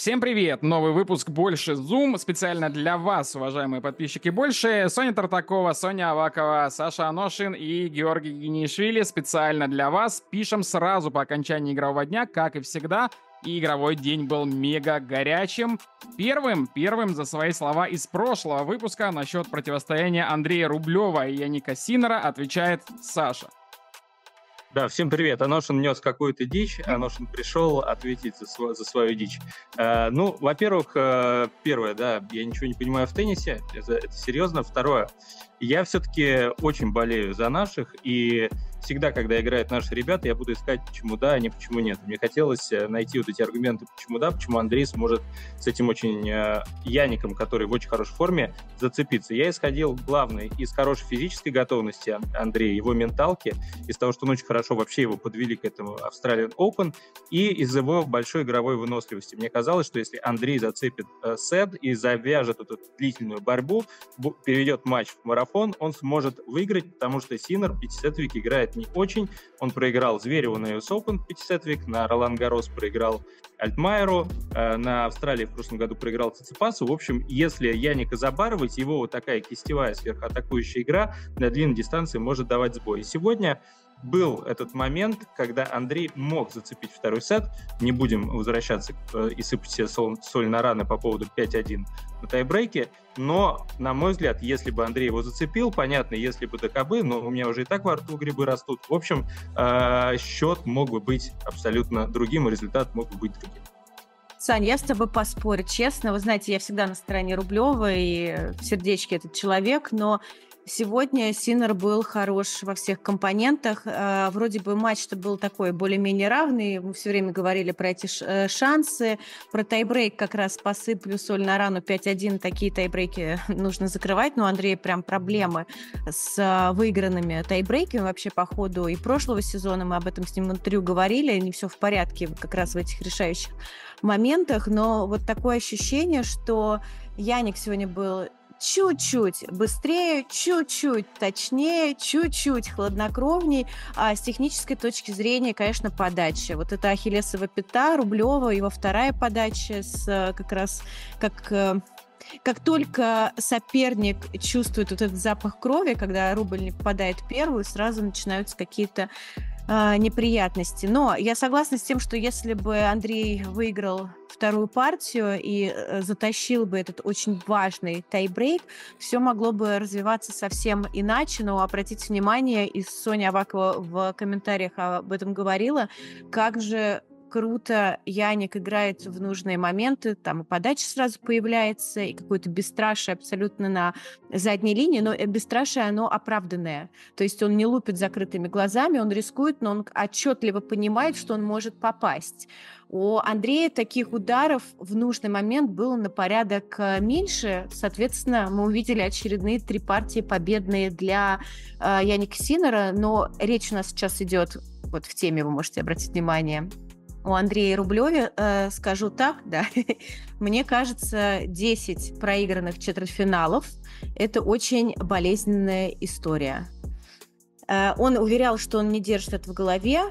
Всем привет! Новый выпуск «Больше Zoom» специально для вас, уважаемые подписчики «Больше». Соня Тартакова, Соня Авакова, Саша Аношин и Георгий Генишвили специально для вас. Пишем сразу по окончании игрового дня, как и всегда. И игровой день был мега горячим. Первым, первым за свои слова из прошлого выпуска насчет противостояния Андрея Рублева и Яника Синера отвечает Саша. Да, всем привет. Аношин нес какую-то дичь, Аношин пришел ответить за, св- за свою дичь. Э, ну, во-первых, э, первое, да, я ничего не понимаю в теннисе, это, это серьезно. Второе, я все-таки очень болею за наших, и всегда, когда играют наши ребята, я буду искать, почему да, а не почему нет. Мне хотелось э, найти вот эти аргументы, почему да, почему Андрей сможет с этим очень э, Яником, который в очень хорошей форме, зацепиться. Я исходил, главное, из хорошей физической готовности Андрея, его менталки, из того, что он очень хорошо вообще его подвели к этому Australian Open, и из его большой игровой выносливости. Мне казалось, что если Андрей зацепит э, сет и завяжет эту длительную борьбу, переведет матч в марафон, он сможет выиграть, потому что Синер пятисетовик играет не очень. Он проиграл Звереву на US Open пятисетовик, на Ролан Гарос проиграл Альтмайеру, э, на Австралии в прошлом году проиграл Циципасу. В общем, если Яника забарывать, его вот такая кистевая сверхатакующая игра на длинной дистанции может давать сбой. И сегодня был этот момент, когда Андрей мог зацепить второй сет. Не будем возвращаться э, и сыпать себе соль, соль на раны по поводу 5-1 на тайбрейке, но, на мой взгляд, если бы Андрей его зацепил, понятно, если бы ДКБ, но у меня уже и так во рту грибы растут. В общем, э, счет мог бы быть абсолютно другим, и результат мог бы быть другим. Сань, я с тобой поспорю, честно. Вы знаете, я всегда на стороне Рублева, и в сердечке этот человек, но Сегодня Синер был хорош во всех компонентах. А, вроде бы матч-то был такой более-менее равный. Мы все время говорили про эти э, шансы. Про тайбрейк как раз посыплю соль на рану 5-1. Такие тайбрейки нужно закрывать. Но у Андрея прям проблемы с а, выигранными тайбрейками вообще по ходу и прошлого сезона. Мы об этом с ним в интервью говорили. Не все в порядке как раз в этих решающих моментах. Но вот такое ощущение, что Яник сегодня был чуть-чуть быстрее, чуть-чуть точнее, чуть-чуть хладнокровней, а с технической точки зрения, конечно, подача. Вот это Ахиллесова пята, Рублева, его вторая подача с э, как раз как э, как только соперник чувствует вот этот запах крови, когда рубль не попадает первую, сразу начинаются какие-то э, неприятности. Но я согласна с тем, что если бы Андрей выиграл вторую партию и э, затащил бы этот очень важный тайбрейк, все могло бы развиваться совсем иначе. Но обратите внимание, и Соня Авакова в комментариях об этом говорила, как же круто Яник играет в нужные моменты, там и подача сразу появляется, и какое-то бесстрашие абсолютно на задней линии, но бесстрашие, оно оправданное. То есть он не лупит закрытыми глазами, он рискует, но он отчетливо понимает, что он может попасть. У Андрея таких ударов в нужный момент было на порядок э, меньше. Соответственно, мы увидели очередные три партии победные для э, Яника Синера, но речь у нас сейчас идет вот в теме, вы можете обратить внимание, у Андрея Рублеве, э, скажу так, да, мне кажется, 10 проигранных четвертьфиналов – это очень болезненная история. Э, он уверял, что он не держит это в голове.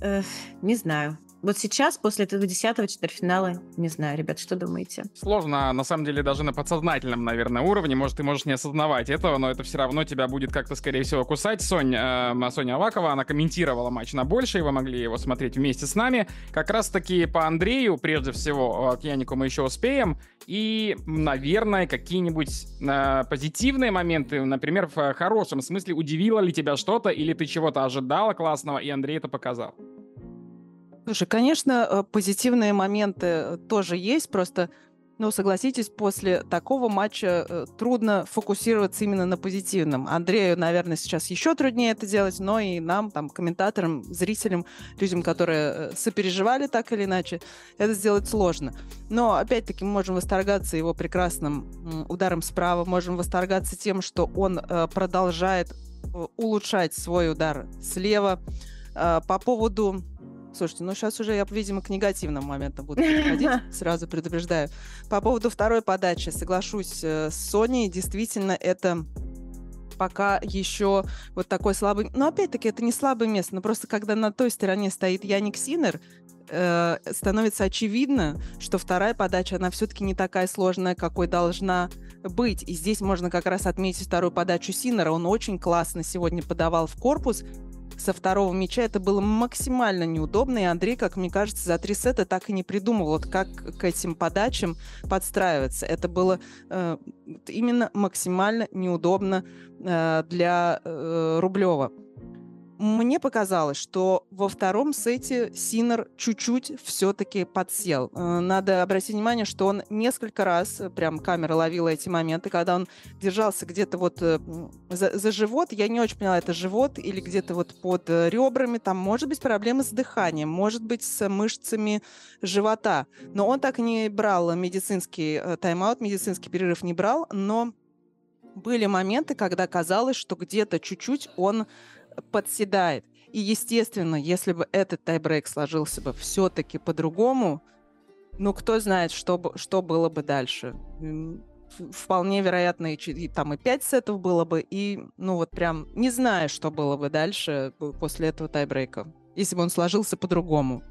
Э, не знаю. Вот сейчас, после этого десятого четвертьфинала, не знаю, ребят, что думаете? Сложно, на самом деле, даже на подсознательном, наверное, уровне. Может, ты можешь не осознавать этого, но это все равно тебя будет как-то, скорее всего, кусать. Соня, э, Соня Авакова, она комментировала матч на больше, и вы могли его смотреть вместе с нами. Как раз-таки по Андрею, прежде всего, к Янику мы еще успеем. И, наверное, какие-нибудь э, позитивные моменты, например, в хорошем смысле, удивило ли тебя что-то, или ты чего-то ожидала классного, и Андрей это показал? Слушай, конечно, э, позитивные моменты э, тоже есть, просто, ну, согласитесь, после такого матча э, трудно фокусироваться именно на позитивном. Андрею, наверное, сейчас еще труднее это делать, но и нам, там, комментаторам, зрителям, людям, которые сопереживали так или иначе, это сделать сложно. Но, опять-таки, мы можем восторгаться его прекрасным ударом справа, можем восторгаться тем, что он продолжает улучшать свой удар слева. По поводу Слушайте, ну сейчас уже я, видимо, к негативным моментам буду переходить, сразу предупреждаю. По поводу второй подачи соглашусь э, с Соней. Действительно, это пока еще вот такой слабый... Но опять-таки это не слабое место, но просто когда на той стороне стоит Яник Синер, э, становится очевидно, что вторая подача, она все-таки не такая сложная, какой должна быть. И здесь можно как раз отметить вторую подачу Синера. Он очень классно сегодня подавал в корпус, со второго мяча это было максимально неудобно, и Андрей, как мне кажется, за три сета так и не придумал, вот как к этим подачам подстраиваться. Это было э, именно максимально неудобно э, для э, Рублева. Мне показалось, что во втором сете Синер чуть-чуть все-таки подсел. Э, надо обратить внимание, что он несколько раз, э, прям камера ловила эти моменты, когда он держался где-то вот э, за, за живот, я не очень поняла, это живот или где-то вот под ребрами, там может быть проблемы с дыханием, может быть с мышцами живота. Но он так не брал медицинский тайм-аут, медицинский перерыв не брал, но были моменты, когда казалось, что где-то чуть-чуть он подседает. И, естественно, если бы этот тайбрейк сложился бы все-таки по-другому, ну, кто знает, что, что было бы дальше. Вполне вероятно, и, и там и 5 сетов было бы, и, ну, вот прям не знаю, что было бы дальше после этого тайбрейка, если бы он сложился по-другому.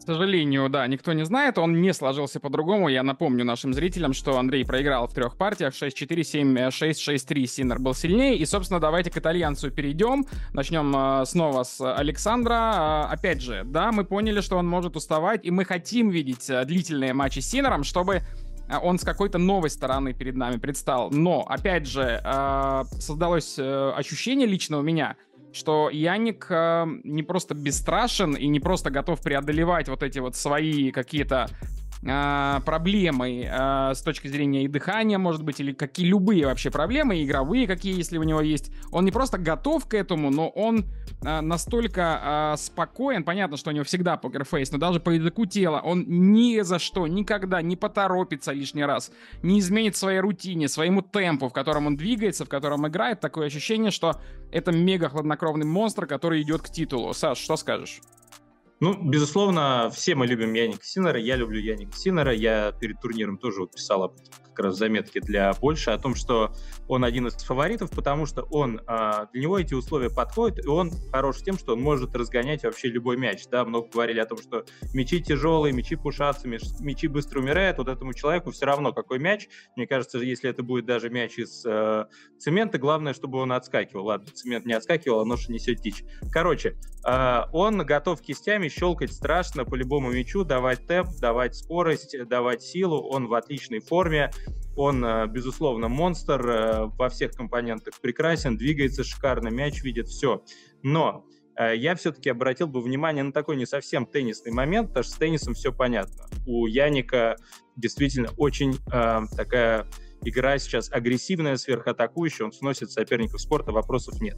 К сожалению, да, никто не знает, он не сложился по-другому. Я напомню нашим зрителям, что Андрей проиграл в трех партиях 6-4, 7-6, 6-3. Синер был сильнее. И, собственно, давайте к итальянцу перейдем. Начнем э, снова с Александра. Э, опять же, да, мы поняли, что он может уставать, и мы хотим видеть э, длительные матчи с Синером, чтобы э, он с какой-то новой стороны перед нами предстал. Но, опять же, создалось ощущение лично у меня, что Яник э, не просто бесстрашен и не просто готов преодолевать вот эти вот свои какие-то э, проблемы э, с точки зрения и дыхания, может быть, или какие любые вообще проблемы, игровые какие, если у него есть. Он не просто готов к этому, но он э, настолько спокоен. Понятно, что у него всегда покерфейс, но даже по языку тела он ни за что, никогда не поторопится лишний раз, не изменит своей рутине, своему темпу, в котором он двигается, в котором играет. Такое ощущение, что это мега хладнокровный монстр, который идет к титулу. Саш, что скажешь? Ну, безусловно, все мы любим Яника Синера. Я люблю Яника Синера. Я перед турниром тоже вот писал об этом как раз заметки для больше, о том, что он один из фаворитов, потому что он, а, для него эти условия подходят, и он хорош тем, что он может разгонять вообще любой мяч. Да, много говорили о том, что мячи тяжелые, мячи пушатся, мячи быстро умирают. Вот этому человеку все равно, какой мяч. Мне кажется, если это будет даже мяч из э, цемента, главное, чтобы он отскакивал. Ладно, цемент не отскакивал, а ноша несет дичь. Короче, э, он готов кистями щелкать страшно по любому мячу, давать темп, давать скорость, давать силу. Он в отличной форме. Он, э, безусловно, монстр, э, во всех компонентах прекрасен, двигается шикарно, мяч видит, все. Но э, я все-таки обратил бы внимание на такой не совсем теннисный момент, потому что с теннисом все понятно. У Яника действительно очень э, такая игра сейчас агрессивная, сверхатакующая, он сносит соперников спорта, вопросов нет.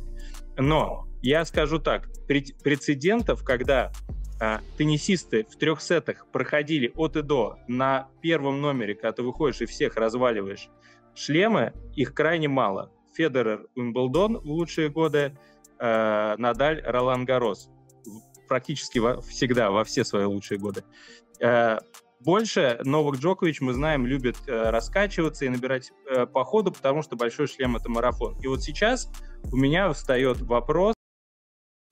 Но я скажу так, прецедентов, когда а, теннисисты в трех сетах проходили от и до на первом номере, когда ты выходишь и всех разваливаешь шлемы, их крайне мало. Федерер, Уимблдон в лучшие годы, э, Надаль, Ролан Гарос. Практически во, всегда, во все свои лучшие годы. Э, больше Новак Джокович, мы знаем, любит э, раскачиваться и набирать э, по ходу, потому что большой шлем — это марафон. И вот сейчас у меня встает вопрос,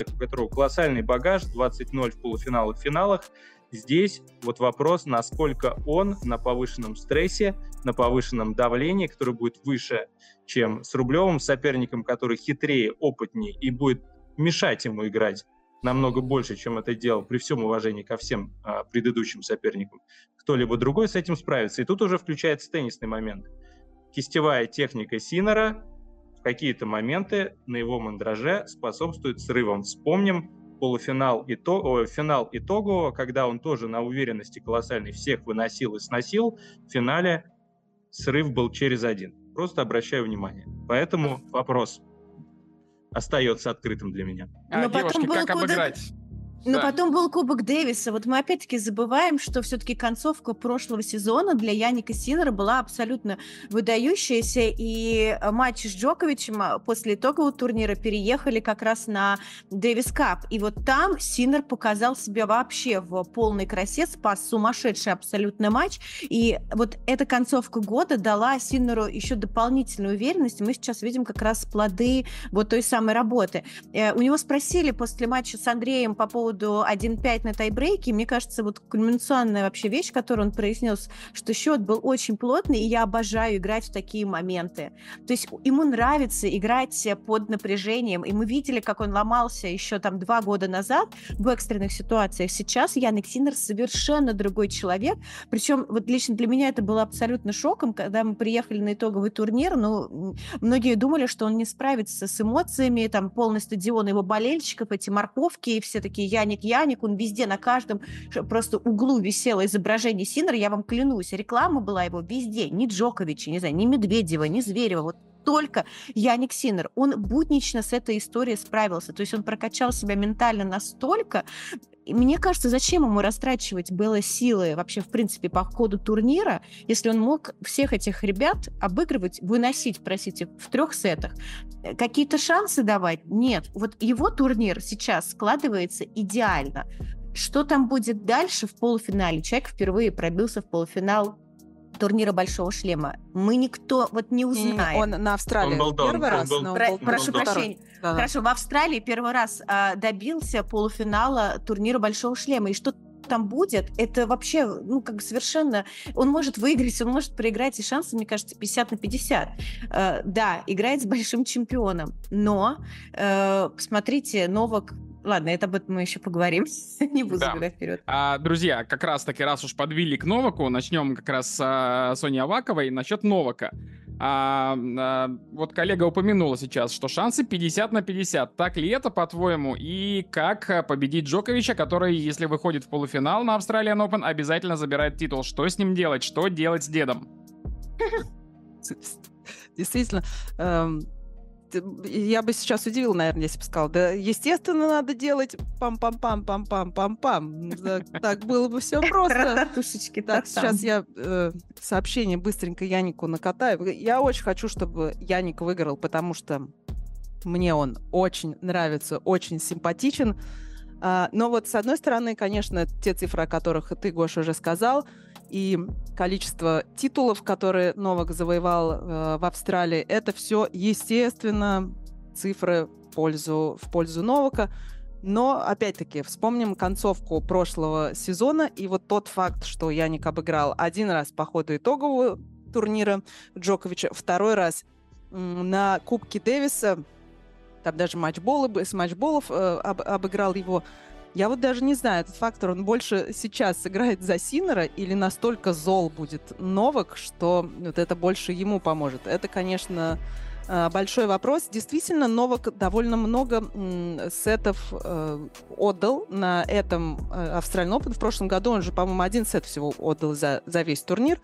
у которого колоссальный багаж, 20-0 в полуфиналах, финалах. Здесь вот вопрос, насколько он на повышенном стрессе, на повышенном давлении, которое будет выше, чем с Рублевым соперником, который хитрее, опытнее и будет мешать ему играть намного больше, чем это делал при всем уважении ко всем а, предыдущим соперникам. Кто-либо другой с этим справится. И тут уже включается теннисный момент. Кистевая техника Синера в какие-то моменты на его мандраже способствует срывам. Вспомним полуфинал и то, финал итогового, когда он тоже на уверенности колоссальной всех выносил и сносил. В финале срыв был через один. Просто обращаю внимание. Поэтому вопрос остается открытым для меня. А, девушки, как обыграть? Но да. потом был Кубок Дэвиса. Вот мы опять-таки забываем, что все-таки концовка прошлого сезона для Яника Синера была абсолютно выдающаяся. И матч с Джоковичем а, после итогового турнира переехали как раз на Дэвис Кап. И вот там Синер показал себя вообще в полной красе, спас сумасшедший абсолютно матч. И вот эта концовка года дала Синеру еще дополнительную уверенность. Мы сейчас видим как раз плоды вот той самой работы. Э, у него спросили после матча с Андреем по поводу поводу 1-5 на тайбрейке, мне кажется, вот кульминационная вообще вещь, которую он произнес, что счет был очень плотный, и я обожаю играть в такие моменты. То есть ему нравится играть под напряжением, и мы видели, как он ломался еще там два года назад в экстренных ситуациях. Сейчас Яник Синер совершенно другой человек, причем вот лично для меня это было абсолютно шоком, когда мы приехали на итоговый турнир, ну, многие думали, что он не справится с эмоциями, там полный стадион его болельщиков, эти морковки, и все такие Яник, Яник, он везде, на каждом просто углу висело изображение Синера, я вам клянусь, реклама была его везде, ни Джоковича, не знаю, ни Медведева, ни Зверева, вот только Яник Синер. Он буднично с этой историей справился. То есть он прокачал себя ментально настолько, и мне кажется, зачем ему растрачивать было силы вообще, в принципе, по ходу турнира, если он мог всех этих ребят обыгрывать, выносить, простите, в трех сетах. Какие-то шансы давать? Нет. Вот его турнир сейчас складывается идеально. Что там будет дальше в полуфинале? Человек впервые пробился в полуфинал турнира Большого Шлема. Мы никто вот не узнает. Он на Австралии он был, первый он раз. Был, но Про, прошу прощения. Да, Хорошо, в Австралии первый раз а, добился полуфинала турнира Большого Шлема. И что там будет, это вообще, ну, как совершенно... Он может выиграть, он может проиграть, и шансы, мне кажется, 50 на 50. Э, да, играет с большим чемпионом, но, э, смотрите, Новак Ладно, это об этом мы еще поговорим. Не буду да. вперед. А, друзья, как раз таки, раз уж подвели к Новаку, начнем как раз с а, Сони Аваковой насчет Новака. А, а, вот коллега упомянула сейчас, что шансы 50 на 50. Так ли это, по-твоему? И как победить Джоковича, который, если выходит в полуфинал на Australian Open, обязательно забирает титул? Что с ним делать? Что делать с дедом? Действительно, эм, я бы сейчас удивил, наверное, если бы сказал, да, естественно, надо делать пам-пам-пам-пам-пам-пам. Так было бы все просто. Так, сейчас я э, сообщение быстренько Янику накатаю. Я очень хочу, чтобы Яник выиграл, потому что мне он очень нравится, очень симпатичен. А, но вот с одной стороны, конечно, те цифры, о которых ты, Гоша, уже сказал, и количество титулов, которые Новак завоевал э, в Австралии, это все, естественно, цифры в пользу, в пользу Новака. Но, опять-таки, вспомним концовку прошлого сезона и вот тот факт, что Яник обыграл один раз по ходу итогового турнира Джоковича, второй раз на Кубке Дэвиса, там даже матчболы, с матчболов э, об, обыграл его. Я вот даже не знаю, этот фактор, он больше сейчас сыграет за Синера или настолько зол будет Новак, что вот это больше ему поможет. Это, конечно, э, большой вопрос. Действительно, Новак довольно много сетов э, отдал на этом Австралиан Open. В прошлом году он же, по-моему, один сет всего отдал за, за весь турнир.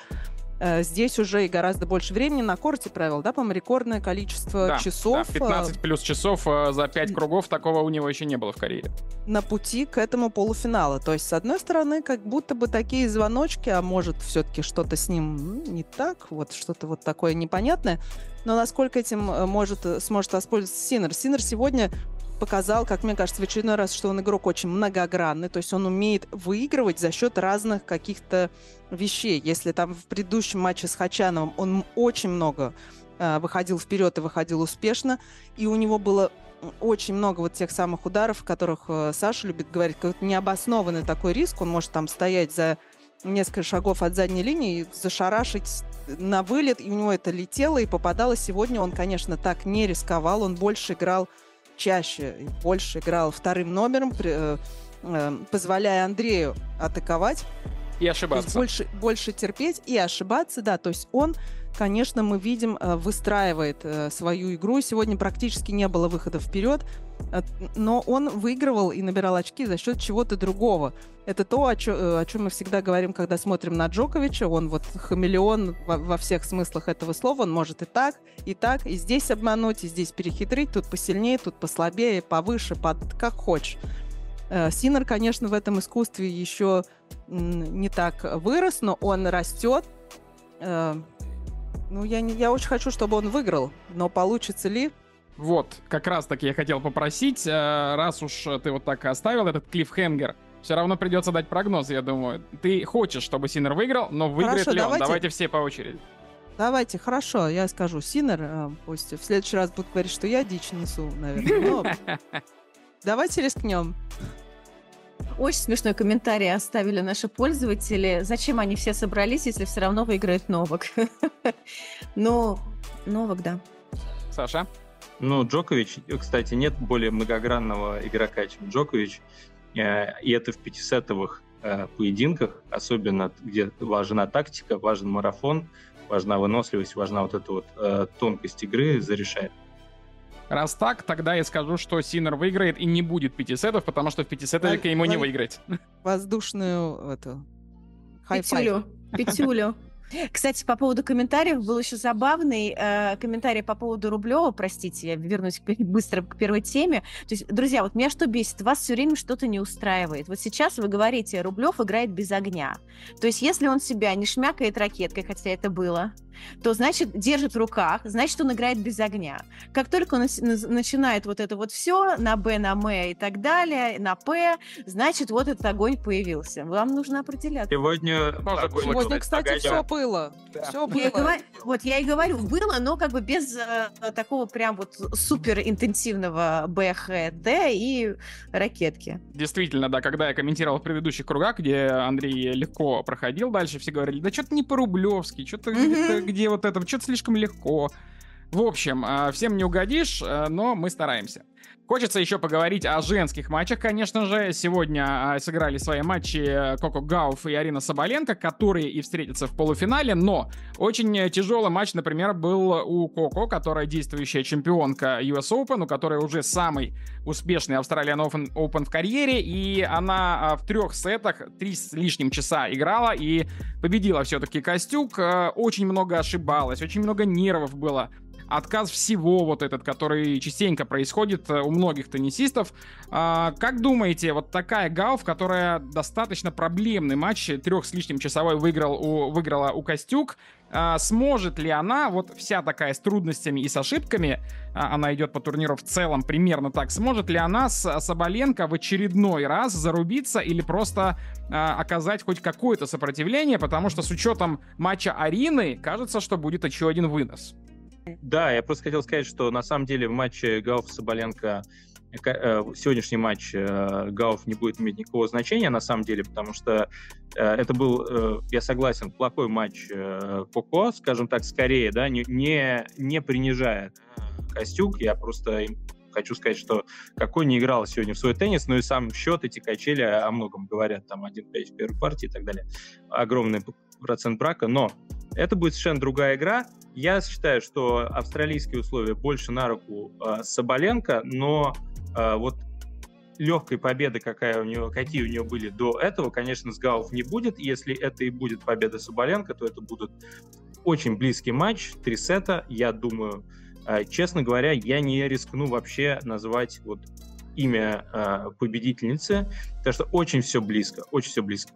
Э, здесь уже и гораздо больше времени на корте провел, да, по-моему, рекордное количество да, часов. Да, 15 плюс часов э, за 5 кругов, такого у него еще не было в карьере. На пути к этому полуфиналу. То есть, с одной стороны, как будто бы такие звоночки, а может, все-таки что-то с ним не так, вот что-то вот такое непонятное. Но насколько этим э, может, сможет воспользоваться Синер? Синер сегодня показал, как мне кажется, в очередной раз, что он игрок очень многогранный, то есть он умеет выигрывать за счет разных каких-то вещей. Если там в предыдущем матче с Хачановым он очень много э, выходил вперед и выходил успешно, и у него было очень много вот тех самых ударов, о которых э, Саша любит говорить, как необоснованный такой риск, он может там стоять за несколько шагов от задней линии и зашарашить на вылет, и у него это летело и попадало. Сегодня он, конечно, так не рисковал, он больше играл чаще больше играл вторым номером, э, позволяя Андрею атаковать. И ошибаться. Больше, больше терпеть и ошибаться, да. То есть он, конечно, мы видим, э, выстраивает свою игру. Сегодня практически не было выхода вперед. Э, но он выигрывал и набирал очки за счет чего-то другого. Это то, о, чё, э, чем мы всегда говорим, когда смотрим на Джоковича. Он вот хамелеон во, во всех смыслах этого слова. Он может и так, и так, и здесь обмануть, и здесь перехитрить, тут посильнее, тут послабее, повыше, под, как хочешь. Э, Синер, конечно, в этом искусстве еще не так вырос, но он растет. Ну, я, не, я очень хочу, чтобы он выиграл, но получится ли, вот, как раз таки я хотел попросить, э, раз уж ты вот так оставил этот клиффхенгер, все равно придется дать прогноз, я думаю. Ты хочешь, чтобы Синер выиграл, но выиграет Хорошо, ли давайте... он? Давайте все по очереди. Давайте, хорошо, я скажу. Синер, э, пусть в следующий раз будут говорить, что я дичь несу, наверное. Но... Давайте рискнем. Очень смешной комментарий оставили наши пользователи. Зачем они все собрались, если все равно выиграет Новак? Ну, Новак, да. Саша? Ну, Джокович, кстати, нет более многогранного игрока, чем Джокович. Э, и это в пятисетовых э, поединках, особенно где важна тактика, важен марафон, важна выносливость, важна вот эта вот э, тонкость игры, зарешает. Раз так, тогда я скажу, что Синер выиграет и не будет пяти сетов, потому что в пяти сетах ему не выиграть. Воздушную эту... Пятюлю. Пятюлю. Кстати, по поводу комментариев был еще забавный э, комментарий по поводу Рублева. Простите, я вернусь быстро к первой теме. То есть, друзья, вот меня что бесит? Вас все время что-то не устраивает. Вот сейчас вы говорите, Рублев играет без огня. То есть, если он себя не шмякает ракеткой, хотя это было, то значит держит в руках, значит он играет без огня. Как только он начинает вот это вот все на Б, на М и так далее, на П, значит вот этот огонь появился. Вам нужно определяться. Сегодня, Сегодня кстати, все было. Да. Все было. Я говорю, вот я и говорю, было, но как бы без э, такого прям вот супер интенсивного БХД и ракетки. Действительно, да, когда я комментировал в предыдущих кругах, где Андрей легко проходил дальше, все говорили, да что-то не по-рублевски, что-то mm-hmm где вот это, что-то слишком легко. В общем, а, всем не угодишь, э, но мы стараемся. Хочется еще поговорить о женских матчах, конечно же. Сегодня а, сыграли свои матчи э, Коко Гауф и Арина Соболенко, которые и встретятся в полуфинале, но очень тяжелый матч, например, был у Коко, которая действующая чемпионка US Open, у которой уже самый успешный Australian Open, Open в карьере, и она а, в трех сетах три с лишним часа играла и победила все-таки Костюк. Э, очень много ошибалась, очень много нервов было отказ всего вот этот, который частенько происходит э, у многих теннисистов. А, как думаете, вот такая Гауф, которая достаточно проблемный матч, трех с лишним часовой выиграл у, выиграла у Костюк, а, сможет ли она, вот вся такая с трудностями и с ошибками, а, она идет по турниру в целом примерно так, сможет ли она с Соболенко в очередной раз зарубиться или просто оказать хоть какое-то сопротивление, потому что с учетом матча Арины кажется, что будет еще один вынос. Да, я просто хотел сказать, что на самом деле в матче Гауф-Соболенко э, э, сегодняшний матч э, Гауф не будет иметь никакого значения на самом деле, потому что это был, я согласен, плохой матч Коко, скажем так, скорее, да, не, не принижая Костюк, я просто хочу сказать, что какой не играл сегодня в свой теннис, но и сам счет эти качели о многом говорят, там 1-5 в первой партии и так далее. Огромное 100% брака, но это будет совершенно другая игра. Я считаю, что австралийские условия больше на руку э, Соболенко, но э, вот легкой победы, какая у него, какие у него были до этого, конечно, с Гауф не будет. Если это и будет победа Соболенко, то это будет очень близкий матч, три сета, я думаю. Э, честно говоря, я не рискну вообще назвать вот имя э, победительницы, потому что очень все близко, очень все близко.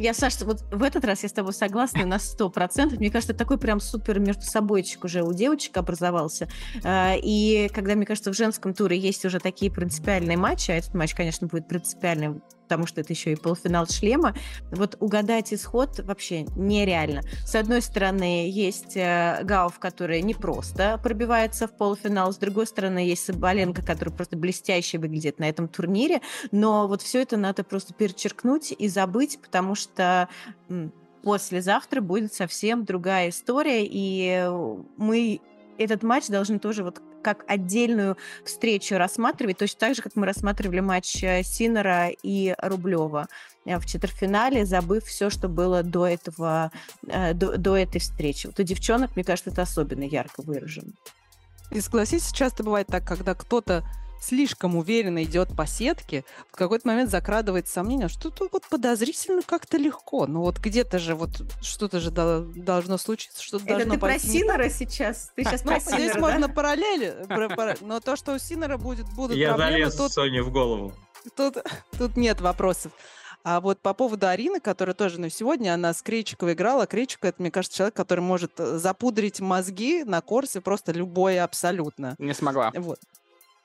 Я, Саша, вот в этот раз я с тобой согласна на сто процентов. Мне кажется, такой прям супер между собойчик уже у девочек образовался. А, и когда, мне кажется, в женском туре есть уже такие принципиальные матчи, а этот матч, конечно, будет принципиальным потому что это еще и полуфинал шлема, вот угадать исход вообще нереально. С одной стороны, есть э, Гауф, который не просто пробивается в полуфинал, с другой стороны, есть Соболенко, который просто блестяще выглядит на этом турнире, но вот все это надо просто перечеркнуть и забыть, потому что послезавтра будет совсем другая история, и мы этот матч должны тоже вот как отдельную встречу рассматривать, точно так же, как мы рассматривали матч э, Синера и Рублева э, в четвертьфинале, забыв все, что было до этого, э, до, до этой встречи. Вот у девчонок, мне кажется, это особенно ярко выражено. И согласитесь, часто бывает так, когда кто-то слишком уверенно идет по сетке, в какой-то момент закрадывается сомнение, что тут вот подозрительно как-то легко. Ну вот где-то же вот что-то же должно случиться, что-то Это должно ты про Синера сейчас? Ты сейчас про Синера, Здесь да? можно параллели, но то, что у Синера будет, будут Я проблемы... Я залез Соне в голову. Тут, тут нет вопросов. А вот по поводу Арины, которая тоже, ну, сегодня она с Крейчиковой играла. Крейчик, это, мне кажется, человек, который может э, запудрить мозги на курсе просто любое абсолютно. Не смогла. Вот.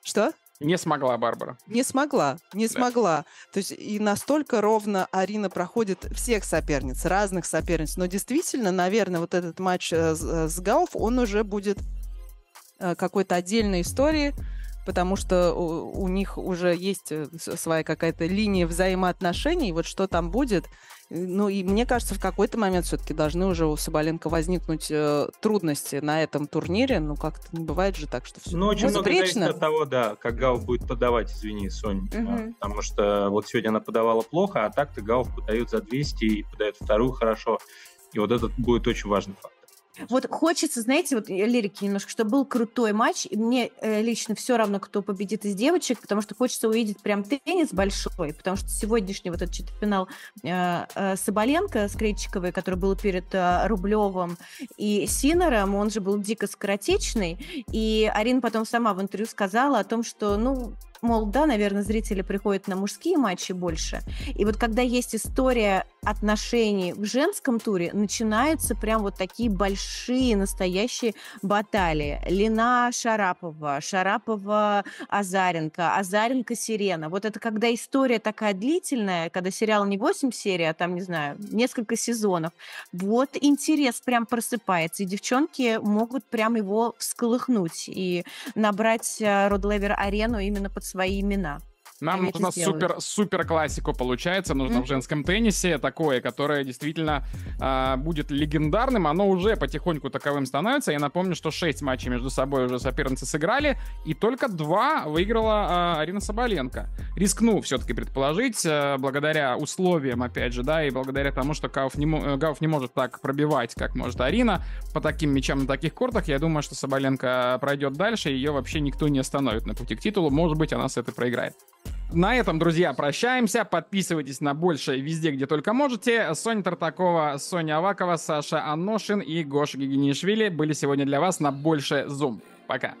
Что? Не смогла Барбара. Не смогла, не да. смогла. То есть и настолько ровно Арина проходит всех соперниц, разных соперниц. Но действительно, наверное, вот этот матч э, с, э, с Гауф, он уже будет э, какой-то отдельной историей. потому что у, у них уже есть своя какая-то линия взаимоотношений, вот что там будет. Ну и мне кажется, в какой-то момент все-таки должны уже у Соболенко возникнуть э, трудности на этом турнире. Ну как-то не бывает же так, что все Ну очень много зависит от того, да, как Гауф будет подавать, извини, Сонь. Угу. Потому что вот сегодня она подавала плохо, а так-то Гауф подает за 200 и подает вторую хорошо. И вот этот будет очень важный факт. Вот хочется, знаете, вот лирики немножко, чтобы был крутой матч. И мне э, лично все равно, кто победит из девочек, потому что хочется увидеть прям теннис большой, потому что сегодняшний вот этот четвертьфинал э, э, Соболенко с Кречиковой, который был перед э, Рублевым и Синером, он же был дико скоротечный, и Арина потом сама в интервью сказала о том, что, ну, мол, да, наверное, зрители приходят на мужские матчи больше. И вот когда есть история отношений в женском туре, начинаются прям вот такие большие настоящие баталии. Лина Шарапова, Шарапова Азаренко, Азаренко Сирена. Вот это когда история такая длительная, когда сериал не 8 серий, а там, не знаю, несколько сезонов. Вот интерес прям просыпается, и девчонки могут прям его всколыхнуть и набрать Родлевер э, арену именно под свои имена. Нам нужно супер, супер классику получается, нужно mm-hmm. в женском теннисе такое, которое действительно э, будет легендарным. Оно уже потихоньку таковым становится. Я напомню, что 6 матчей между собой уже соперницы сыграли, и только 2 выиграла э, Арина Соболенко. Рискну все-таки предположить, э, благодаря условиям, опять же, да, и благодаря тому, что Гауф не, Гауф не может так пробивать, как может Арина, по таким мячам на таких кортах, я думаю, что Соболенко пройдет дальше, ее вообще никто не остановит на пути к титулу. Может быть, она с этой проиграет. На этом, друзья, прощаемся. Подписывайтесь на больше везде, где только можете. Соня Тартакова, Соня Авакова, Саша Аношин и Гоша Гигинишвили были сегодня для вас на больше Zoom. Пока.